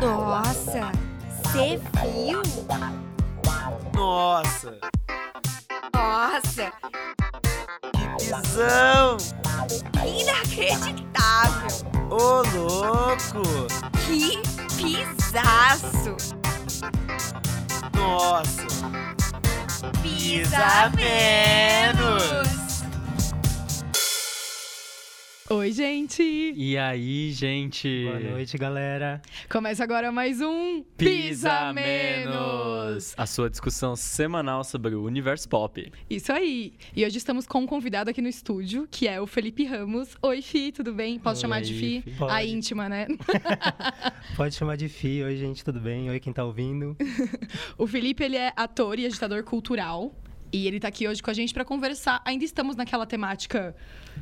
Nossa, você viu? Nossa, Nossa, que visão! inacreditável! Ô, louco! Que pisaço! Nossa, Pisa menos! Oi, gente! E aí, gente? Boa noite, galera. Começa agora mais um Pisa Menos! A sua discussão semanal sobre o universo pop. Isso aí! E hoje estamos com um convidado aqui no estúdio, que é o Felipe Ramos. Oi, Fi, tudo bem? Posso Oi, chamar de Fi? Fi. A íntima, né? Pode chamar de Fi. Oi, gente, tudo bem? Oi, quem tá ouvindo. O Felipe, ele é ator e agitador cultural. E ele tá aqui hoje com a gente pra conversar. Ainda estamos naquela temática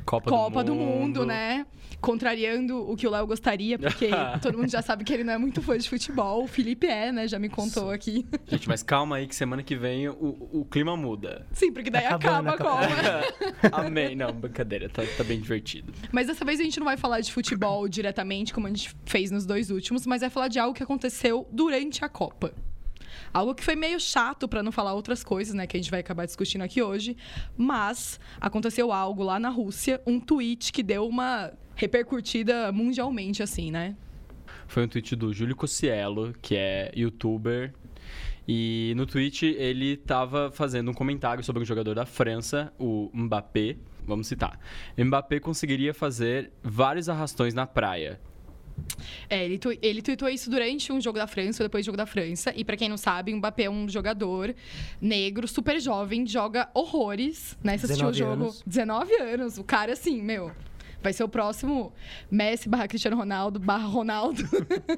Copa, Copa do Mundo, né? Contrariando o que o Léo gostaria, porque todo mundo já sabe que ele não é muito fã de futebol. O Felipe é, né? Já me contou aqui. Gente, mas calma aí que semana que vem o, o clima muda. Sim, porque daí Acabando, acaba a acabando. Copa. Amém. Não, brincadeira. Tá, tá bem divertido. Mas dessa vez a gente não vai falar de futebol diretamente, como a gente fez nos dois últimos, mas vai falar de algo que aconteceu durante a Copa. Algo que foi meio chato, pra não falar outras coisas, né, que a gente vai acabar discutindo aqui hoje. Mas aconteceu algo lá na Rússia, um tweet que deu uma repercutida mundialmente, assim, né? Foi um tweet do Júlio Cossiello, que é youtuber. E no tweet ele tava fazendo um comentário sobre um jogador da França, o Mbappé. Vamos citar. Mbappé conseguiria fazer vários arrastões na praia. É, ele, tu, ele tweetou isso durante um jogo da França, ou depois do jogo da França. E pra quem não sabe, Mbappé é um jogador negro, super jovem, joga horrores, né? Você assistiu o 19 jogo? anos. 19 anos. O cara, assim, meu. Vai ser o próximo Messi barra Cristiano Ronaldo barra Ronaldo.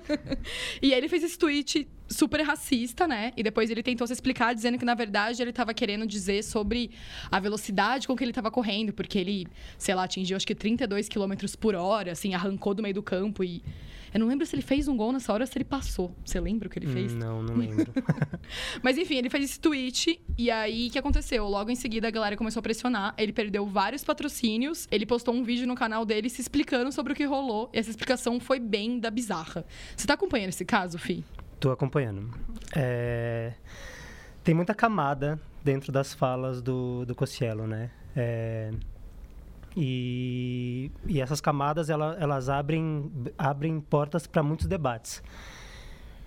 e ele fez esse tweet super racista, né? E depois ele tentou se explicar dizendo que, na verdade, ele tava querendo dizer sobre a velocidade com que ele tava correndo, porque ele, sei lá, atingiu acho que 32 km por hora, assim, arrancou do meio do campo e. Eu não lembro se ele fez um gol nessa hora ou se ele passou. Você lembra o que ele fez? Hum, não, não lembro. Mas enfim, ele fez esse tweet e aí o que aconteceu? Logo em seguida a galera começou a pressionar, ele perdeu vários patrocínios, ele postou um vídeo no canal dele se explicando sobre o que rolou e essa explicação foi bem da bizarra. Você tá acompanhando esse caso, Fi? Tô acompanhando. É, Tem muita camada dentro das falas do, do Cossiello, né? É, E... e essas camadas, ela- elas abrem, abrem portas para muitos debates.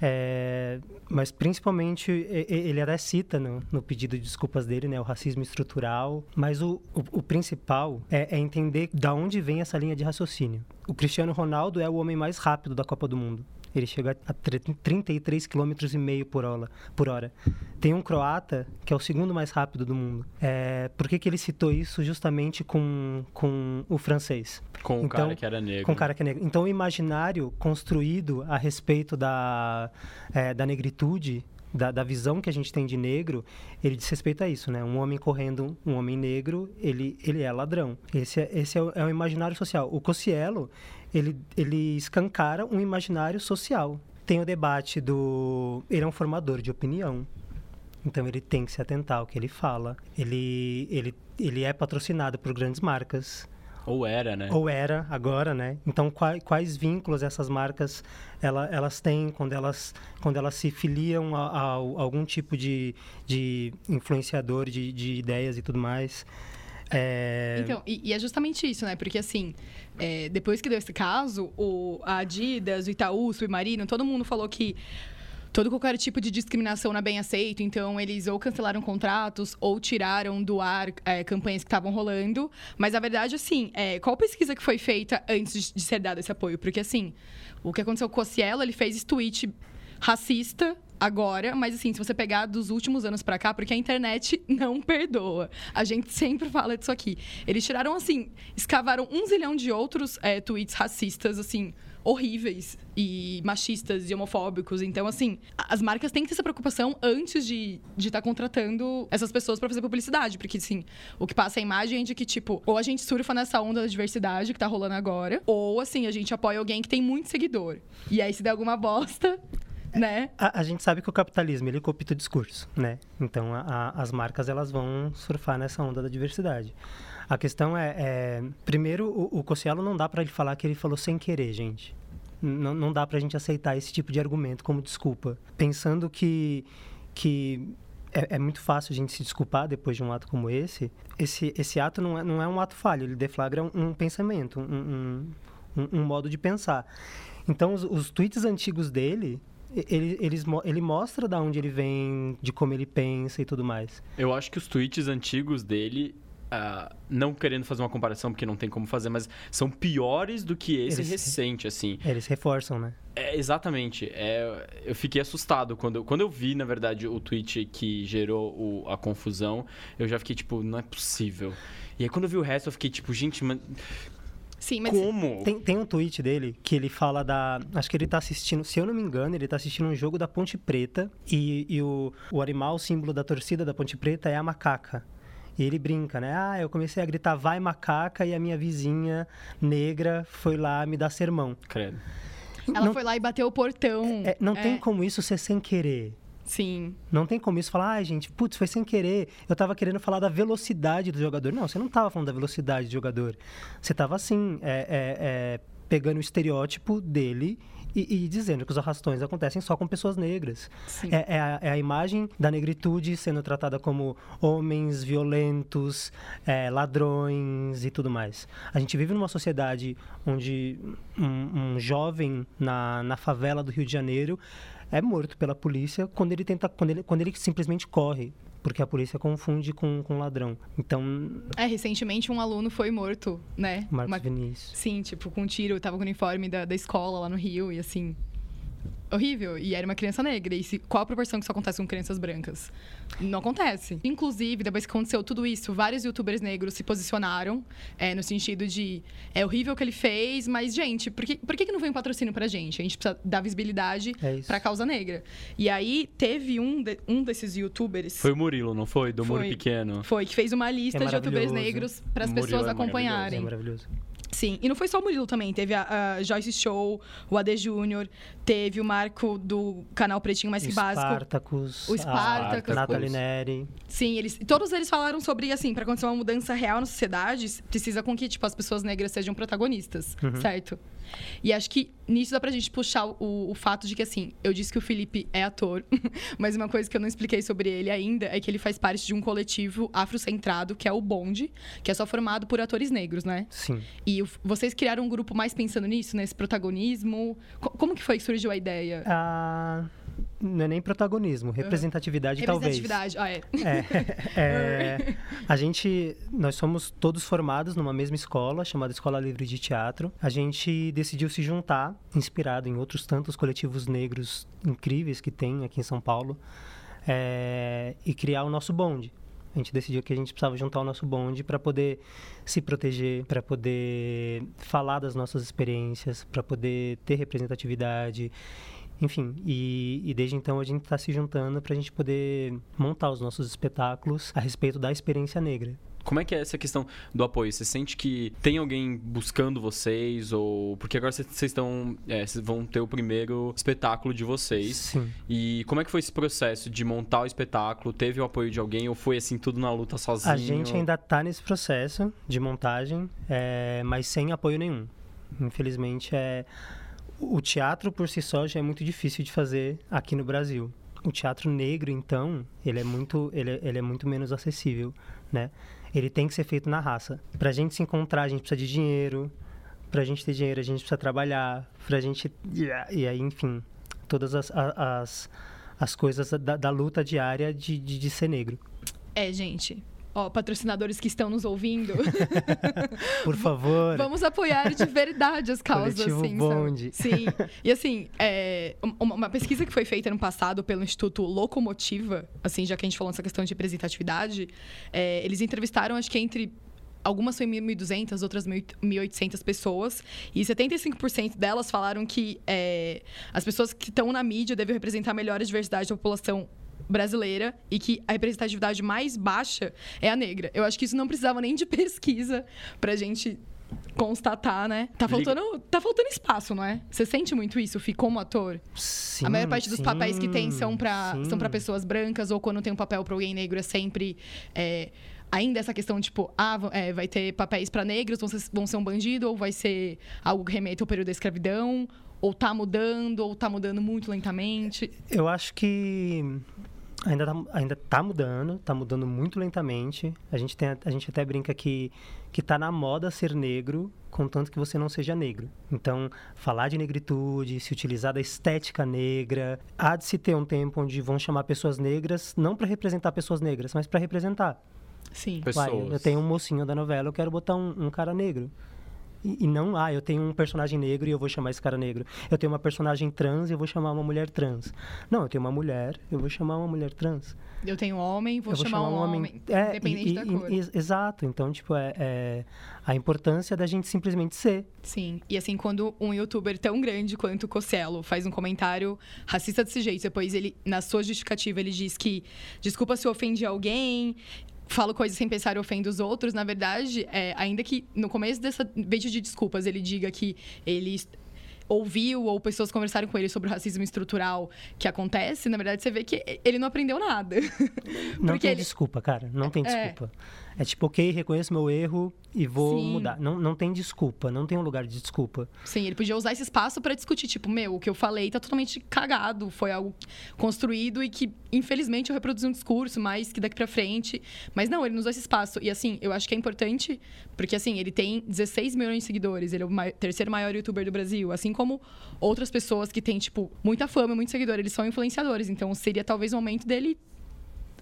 É, Mas principalmente, ele até cita no, no pedido de desculpas dele, né? O racismo estrutural. Mas o, o, o principal é, é entender da onde vem essa linha de raciocínio. O Cristiano Ronaldo é o homem mais rápido da Copa do Mundo. Ele chega a tre- 33 km e meio por hora, por hora. Tem um croata que é o segundo mais rápido do mundo. É, por que, que ele citou isso justamente com, com o francês? Com o Então, cara que era negro. Com o cara que é negro. Então, o imaginário construído a respeito da, é, da negritude, da, da visão que a gente tem de negro, ele diz respeito a isso, né? Um homem correndo, um homem negro, ele, ele é ladrão. Esse, é, esse é, o, é o imaginário social. O Cossiello, ele, ele escancara um imaginário social. Tem o debate do... Ele é um formador de opinião. Então ele tem que se atentar ao que ele fala. Ele, ele, ele é patrocinado por grandes marcas. Ou era, né? Ou era agora, né? Então, quais, quais vínculos essas marcas ela, elas têm quando elas, quando elas se filiam a, a- a algum tipo de, de influenciador de, de ideias e tudo mais? É, Então, e, e é justamente isso, né? Porque assim, é, depois que deu esse caso, o, a Adidas, o Itaú, o Submarino, todo mundo falou que todo qualquer tipo de discriminação não é bem aceito, então eles ou cancelaram contratos ou tiraram do ar é, campanhas que estavam rolando. Mas a verdade, assim, é, qual pesquisa que foi feita antes de, de ser dado esse apoio? Porque assim, o que aconteceu com o Cossiello, ele fez esse tweet racista agora, mas assim, se você pegar dos últimos anos pra cá, porque a internet não perdoa. A gente sempre fala disso aqui. Eles tiraram assim, escavaram um zilhão de outros é, tweets racistas, assim, horríveis e machistas e homofóbicos. Então, assim, as marcas têm que ter essa preocupação antes de estar contratando essas pessoas pra fazer publicidade. Porque, assim, o que passa a imagem é de que, tipo, ou a gente surfa nessa onda da diversidade que tá rolando agora, ou, assim, a gente apoia alguém que tem muito seguidor. E aí, se der alguma bosta, né? A, a gente sabe que o capitalismo ele copia o discurso, né? Então a- a- as marcas elas vão surfar nessa onda da diversidade. A questão é, é, primeiro o, o Cossiello não dá para ele falar que ele falou sem querer, gente. Não, não dá pra gente aceitar esse tipo de argumento como desculpa. Pensando que, que é, é, muito fácil a gente se desculpar depois de um ato como esse, esse, esse ato não é, não é um ato falho, ele deflagra um, um pensamento, um, um, um, modo de pensar. Então, os, os tweets antigos dele, ele, eles, ele mostra da onde ele vem, de como ele pensa e tudo mais. Eu acho que os tweets antigos dele, uh, não querendo fazer uma comparação porque não tem como fazer, mas são piores do que esse eles, recente, assim. Eles reforçam, né? É, exatamente. É, eu fiquei assustado quando, quando eu vi, na verdade, o tweet que gerou o, a confusão. Eu já fiquei tipo, não é possível. E aí quando eu vi o resto, eu fiquei tipo, gente, mas Sim, mas. Como? Tem, tem um tweet dele que ele fala da. Acho que ele tá assistindo, se eu não me engano, ele tá assistindo um jogo da Ponte Preta e, e o, o animal, o símbolo da torcida da Ponte Preta é a macaca. E ele brinca, né? Ah, eu comecei a gritar vai macaca e a minha vizinha negra foi lá me dar sermão. Credo. Ela não, foi lá e bateu o portão. É, não é. tem como isso ser sem querer. Sim. Não tem como isso falar, ai, ah, gente, putz, foi sem querer. Eu tava querendo falar da velocidade do jogador. Não, você não tava falando da velocidade do jogador. Você tava assim, é, é, é, pegando o estereótipo dele e, e, dizendo que os arrastões acontecem só com pessoas negras. É, é, a, é, a, imagem da negritude sendo tratada como homens violentos, é, ladrões e tudo mais. A gente vive numa sociedade onde um, um jovem na, na favela do Rio de Janeiro é morto pela polícia quando ele tenta quando ele, quando ele simplesmente corre porque a polícia confunde com, com ladrão. Então. É, recentemente um aluno foi morto, né? Marcos Uma... Vinícius. Sim, tipo, com um tiro, tava com o uniforme da, da escola lá no Rio e assim horrível. E era uma criança negra. E se, qual a proporção que isso acontece com crianças brancas? Não acontece. Inclusive, depois que aconteceu tudo isso, vários youtubers negros se posicionaram é, no sentido de é horrível o que ele fez, mas, gente, por que, por que não vem um patrocínio pra gente? A gente precisa dar visibilidade é pra causa negra. E aí teve um, de, um desses youtubers. Foi o Murilo, não foi? Do foi, Muro Pequeno. Foi, que fez uma lista é de youtubers negros para as pessoas é acompanharem. É maravilhoso. Sim, e não foi só o Murilo também. Teve a, a Joyce Show, o AD Júnior, teve o Marco do canal Pretinho Mais Que Básico. Spartacus, o Spartacus. Nathalie Neri. Sim, eles, todos eles falaram sobre, assim, para acontecer uma mudança real na sociedade, precisa com que, tipo, as pessoas negras sejam protagonistas, uhum. certo? E acho que nisso dá pra gente puxar o, o fato de que, assim, eu disse que o Felipe é ator, mas uma coisa que eu não expliquei sobre ele ainda é que ele faz parte de um coletivo afrocentrado, que é o Bonde, que é só formado por atores negros, né? Sim. E vocês criaram um grupo mais pensando nisso, nesse protagonismo? Como que foi que surgiu a ideia? Ah não é nem protagonismo, representatividade, uhum. talvez. Representatividade, ah, é. é, é a gente, nós somos todos formados numa mesma escola, chamada Escola Livre de Teatro. A gente decidiu se juntar, inspirado em outros tantos coletivos negros incríveis que tem aqui em São Paulo, é, e criar o nosso bonde. A gente decidiu que a gente precisava juntar o nosso bonde para poder se proteger, para poder falar das nossas experiências, para poder ter representatividade enfim, e, e desde então a gente está se juntando para a gente poder montar os nossos espetáculos a respeito da experiência negra. Como é que é essa questão do apoio? Você sente que tem alguém buscando vocês? ou Porque agora vocês estão. É, vocês vão ter o primeiro espetáculo de vocês. Sim. E como é que foi esse processo de montar o espetáculo? Teve o apoio de alguém ou foi assim tudo na luta sozinho? A gente ainda está nesse processo de montagem, é, mas sem apoio nenhum. Infelizmente é o teatro por si só já é muito difícil de fazer aqui no Brasil. O teatro negro, então, ele é muito, ele, é, ele é muito menos acessível, né? Ele tem que ser feito na raça. Para a gente se encontrar, a gente precisa de dinheiro. Para a gente ter dinheiro, a gente precisa trabalhar. Para a gente... E aí, enfim, todas as, as, as coisas da, da luta diária de, de, de ser negro. É, gente, ó, patrocinadores que estão nos ouvindo. Por favor. Vamos apoiar de verdade as causas, Coletivo assim. Bonde. Sim. E assim, é, uma, pesquisa que foi feita no passado pelo Instituto Locomotiva, assim, já que a gente falou nessa questão de representatividade, é, eles entrevistaram, acho que entre algumas foi 1.200, outras 1.800 pessoas. E 75% delas falaram que é, as pessoas que estão na mídia devem representar melhor a diversidade da população brasileira e que a representatividade mais baixa é a negra. Eu acho que isso não precisava nem de pesquisa pra gente constatar, né? Tá faltando, tá faltando espaço, não é? Você sente muito isso, ficou como ator? Sim, a maior parte dos sim, papéis que tem são para são para pessoas brancas ou quando tem um papel para alguém negro é sempre é, ainda essa questão tipo, ah, é, vai ter papéis para negros, vão ser, vão ser um bandido ou vai ser algo que remete ao período da escravidão Ou tá mudando, ou tá mudando muito lentamente? Eu acho que ainda tá, ainda tá mudando, tá mudando muito lentamente. A gente, tem, a gente até brinca que, que tá na moda ser negro, contanto que você não seja negro. Então, falar de negritude, se utilizar da estética negra, há de se ter um tempo onde vão chamar pessoas negras, não para representar pessoas negras, mas para representar. Sim. Pessoas. Uai, eu tenho um mocinho da novela, eu quero botar um, um cara negro. E, e não, ah, eu tenho um personagem negro e eu vou chamar esse cara negro. Eu tenho uma personagem trans e eu vou chamar uma mulher trans. Não, eu tenho uma mulher, eu vou chamar uma mulher trans. Eu tenho um homem, vou, eu vou chamar, um homem, É, independente e- da cor. exato. Então, tipo, é, é a importância da gente simplesmente ser. Sim. E assim, quando um youtuber tão grande quanto o Cocielo faz um comentário racista desse jeito, depois ele, na sua justificativa, ele diz que desculpa se eu ofendi alguém, falo coisas sem pensar e ofendo os outros, na verdade, é, ainda que no começo dessa vídeo de desculpas ele diga que ele ouviu ou pessoas conversaram com ele sobre o racismo estrutural que acontece, na verdade você vê que ele não aprendeu nada. Não tem ele- desculpa, cara. Não tem É. desculpa. É tipo, ok, reconheço meu erro e vou Sim. mudar. Não, não tem desculpa, não tem um lugar de desculpa. Sim, ele podia usar esse espaço pra discutir, tipo, meu, o que eu falei tá totalmente cagado, foi algo construído e que, infelizmente, eu reproduzi um discurso, mas que daqui pra frente. Mas não, ele não usou esse espaço. E assim, eu acho que é importante, porque assim, ele tem 16 milhões de seguidores, ele é o mai- terceiro maior youtuber do Brasil, assim como outras pessoas que têm, tipo, muita fama, muito seguidor, eles são influenciadores. Então seria talvez o momento dele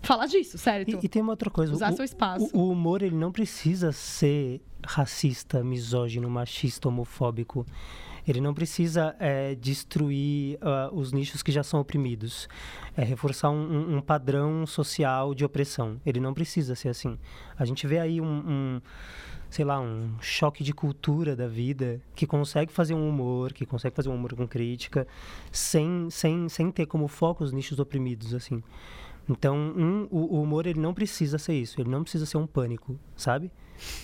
falar disso, certo? E, e tem uma outra coisa. Usar o, seu espaço. O, o humor, ele não precisa ser racista, misógino, machista, homofóbico. Ele não precisa é, destruir ah, os nichos que já são oprimidos. É reforçar um, um- um padrão social de opressão. Ele não precisa ser assim. A gente vê aí um, um, sei lá, um choque de cultura da vida que consegue fazer um humor, que consegue fazer um humor com crítica, sem, sem, sem ter como foco os nichos oprimidos, assim. Então, um, o, o humor ele não precisa ser isso, ele não precisa ser um pânico, sabe?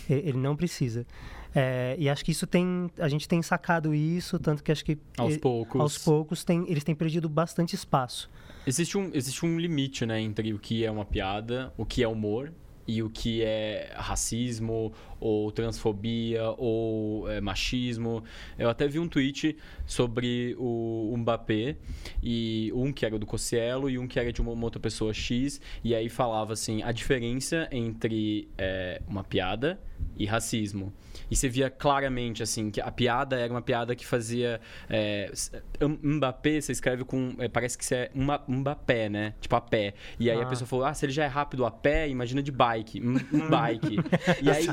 E- Ele não precisa. É, e acho que isso tem, a gente tem sacado isso, tanto que acho que Aos e- poucos. aos poucos tem, eles têm perdido bastante espaço. Existe um, existe um limite, né, entre o que é uma piada, o que é humor e o que é racismo ou transfobia ou é, machismo. Eu até vi um tweet sobre o Mbappé e um que era do Cossielo e um que era de uma, uma outra pessoa X e aí falava assim a diferença entre é, uma piada e racismo. E você via claramente, assim, que a piada era uma piada que fazia. É, M- Mbappé, você escreve com. é, parece que você é uma, Mbappé, né? Tipo a pé. E aí a Ah. pessoa falou: ah, se ele já é rápido a pé, imagina de bike. Um, um bike. e aí.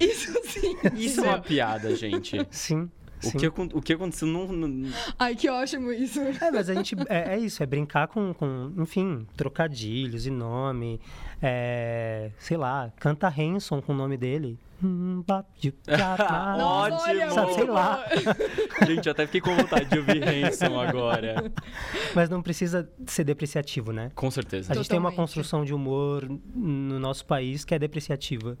Isso sim. Isso é uma piada, gente. Sim. O sim. que, o que aconteceu não. não- Ai, que ótimo isso. É, mas a gente. É, é isso, é brincar com, com, enfim, trocadilhos e nome. É, sei lá, canta Hanson com o nome dele. Hum, Ah, Ótimo! Sabe, sei lá. Gente, eu até fiquei com vontade de ouvir Hanson agora. Mas não precisa ser depreciativo, né? Com certeza. A gente tem uma Totalmente. construção de humor no nosso país que é depreciativa.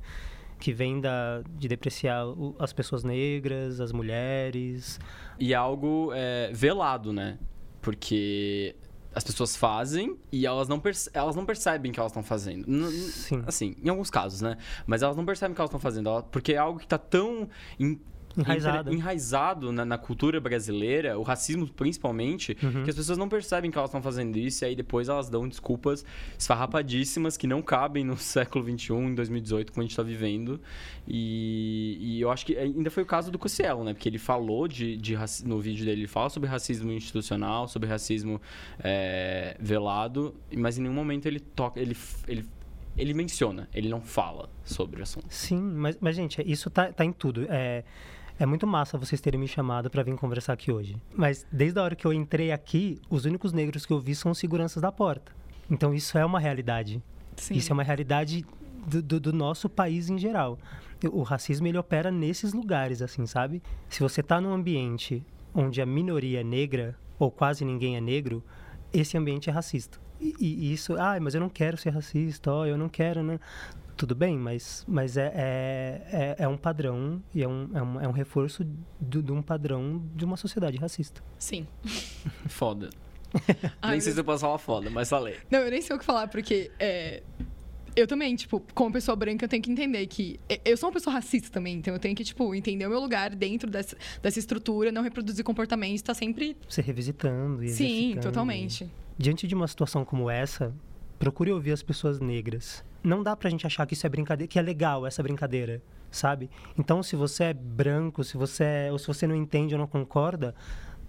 Que vem da, de depreciar as pessoas negras, as mulheres. E algo é, velado, né? Porque as pessoas fazem e elas não, elas não percebem que elas estão fazendo. Sim. Assim, em alguns casos, né? Mas elas não percebem que elas estão fazendo. Porque é algo que tá tão Enraizado. enraizado na, na cultura brasileira, o racismo principalmente, Uhum. que as pessoas não percebem que elas estão fazendo isso e aí depois elas dão desculpas esfarrapadíssimas que não cabem no século XXI, em 2018, como a gente tá vivendo. E, e eu acho que ainda foi o caso do Cossielo, né? Porque ele falou de, de no vídeo dele, ele fala sobre racismo institucional, sobre racismo é, velado, mas em nenhum momento ele toca, ele, ele, ele menciona, ele não fala sobre o assunto. Sim, mas, mas gente, isso tá, tá em tudo. É, é muito massa vocês terem me chamado para vir conversar aqui hoje. Mas desde a hora que eu entrei aqui, os únicos negros que eu vi são os seguranças da porta. Então isso é uma realidade. Sim. Isso é uma realidade do, do- do nosso país em geral. O racismo ele opera nesses lugares, assim, sabe? Se você tá num ambiente onde a minoria é negra ou quase ninguém é negro, esse ambiente é racista. E, e isso, ah, mas eu não quero ser racista, ó, eu não quero, né? Tudo bem, mas, mas é, é, é, é um padrão e é um, é um, é um reforço do- de um padrão de uma sociedade racista. Sim. Foda. Ai, Nem sei se eu posso falar foda, mas falei. Não, eu nem sei o que falar, porque é, eu também, tipo, como pessoa branca, eu tenho que entender que. Eu sou uma pessoa racista também, então eu tenho que, tipo, entender o meu lugar dentro dessa, dessa estrutura, não reproduzir comportamentos, tá sempre. Se revisitando e Sim, exercitando. totalmente. Diante de uma situação como essa, procure ouvir as pessoas negras. Não dá pra gente achar que isso é brincadeira, que é legal essa brincadeira, sabe? Então, se você é branco, se você é, ou se você não entende ou não concorda,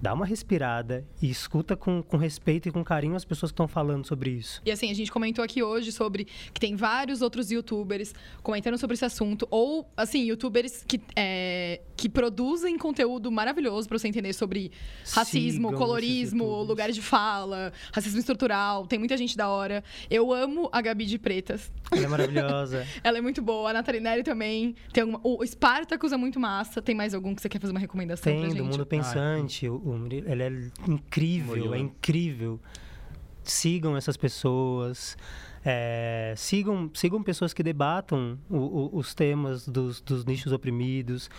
dá uma respirada e escuta com, com respeito e com carinho as pessoas que estão falando sobre isso. E assim, a gente comentou aqui hoje sobre que tem vários outros youtubers comentando sobre esse assunto, ou, assim, youtubers que, é, que produzem conteúdo maravilhoso pra você entender sobre racismo, Sigam colorismo, lugares de fala, racismo estrutural. Tem muita gente da hora. Eu amo a Gabi de Pretas. Ela é maravilhosa. Ela é muito boa. A Nathalie Neri também. Tem alguma... O Spartacus é muito massa. Tem mais algum que você quer fazer uma recomendação pra Tem, gente? do Mundo Pensante. o, o Murilo- ele é incrível, Murilo. é incrível. Sigam essas pessoas. é, sigam, sigam pessoas que debatam o- o- os temas dos, dos nichos oprimidos.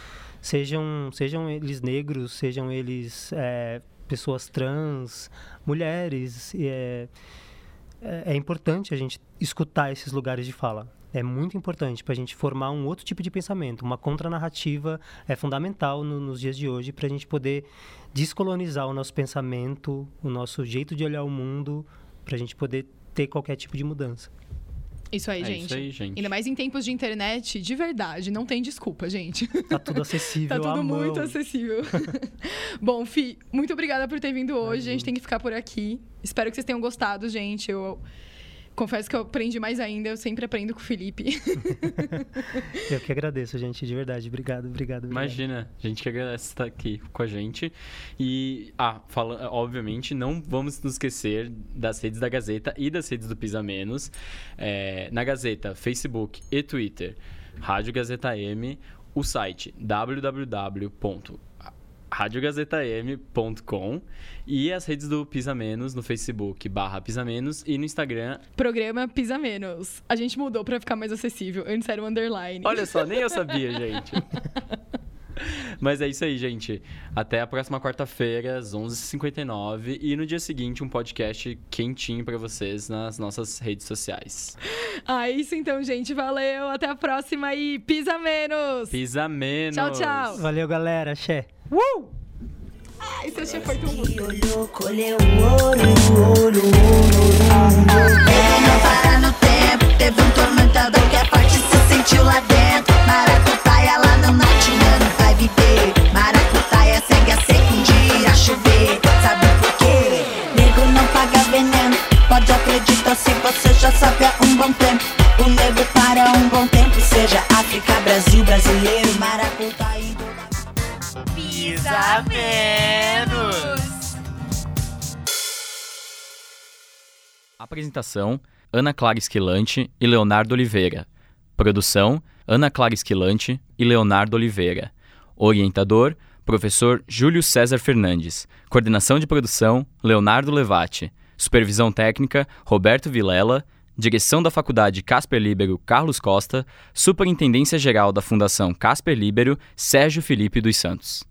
Sejam, sejam eles negros, sejam eles é, pessoas trans, mulheres. e É, é, é importante a gente escutar esses lugares de fala. É muito importante para a gente formar um outro tipo de pensamento. Uma contranarrativa é fundamental no- nos dias de hoje para a gente poder descolonizar o nosso pensamento, o nosso jeito de olhar o mundo, para a gente poder ter qualquer tipo de mudança. Isso aí, É gente. isso aí, gente. Ainda mais em tempos de internet, de verdade. Não tem desculpa, gente. Tá tudo acessível Tá tudo mão. muito acessível. Bom, Fi, muito obrigada por ter vindo hoje. A gente tem que ficar por aqui. Espero que vocês tenham gostado, gente. Eu confesso que eu aprendi mais ainda. Eu sempre aprendo com o Felipe. Eu que agradeço, gente, de verdade. Obrigado, obrigado. obrigado. Imagina, a gente que agradece estar aqui com a gente. E, ah, fala, obviamente, não vamos nos esquecer das redes da Gazeta e das redes do Pisa Menos. É, na Gazeta, Facebook e Twitter, Rádio Gazeta M, o site www.radiogazetaM.com e as redes do Pisa Menos no Facebook, barra Pisa Menos, e no Instagram. Programa Pisa Menos. A gente mudou pra ficar mais acessível. Antes era o underline. Olha só, nem eu sabia, gente. Mas é isso aí, gente. Até a próxima quarta-feira, às 11h59. E no dia seguinte, um podcast quentinho pra vocês nas nossas redes sociais. Ah, isso então, gente. Valeu. Até a próxima e Pisa Menos. Pisa menos. Tchau, tchau. Valeu, galera. Axé. Ai, seu chefe foi tão bom. E olhou, colheu o ouro, o ouro, o ouro, o ouro. Ele não para no tempo, teve um tormentador que é forte se sentiu lá dentro. Maracutaia lá no Natinano vai viver. Maracutaia segue a seca um dia a chover. Sabe por quê? Nego não paga veneno. Pode acreditar se você já sabe há um bom tempo. O nego para um bom tempo, seja África, Brasil, brasileiro. Pisa menos. Apresentação: Ana Clara Esquilante e Leonardo Oliveira. Produção: Ana Clara Esquilante e Leonardo Oliveira. Orientador: Professor Júlio César Fernandes. Coordenação de produção: Leonardo Levati. Supervisão técnica: Roberto Vilela. Direção da Faculdade Casper Libero Carlos Costa. Superintendência Geral da Fundação Casper Libero Sérgio Felipe dos Santos.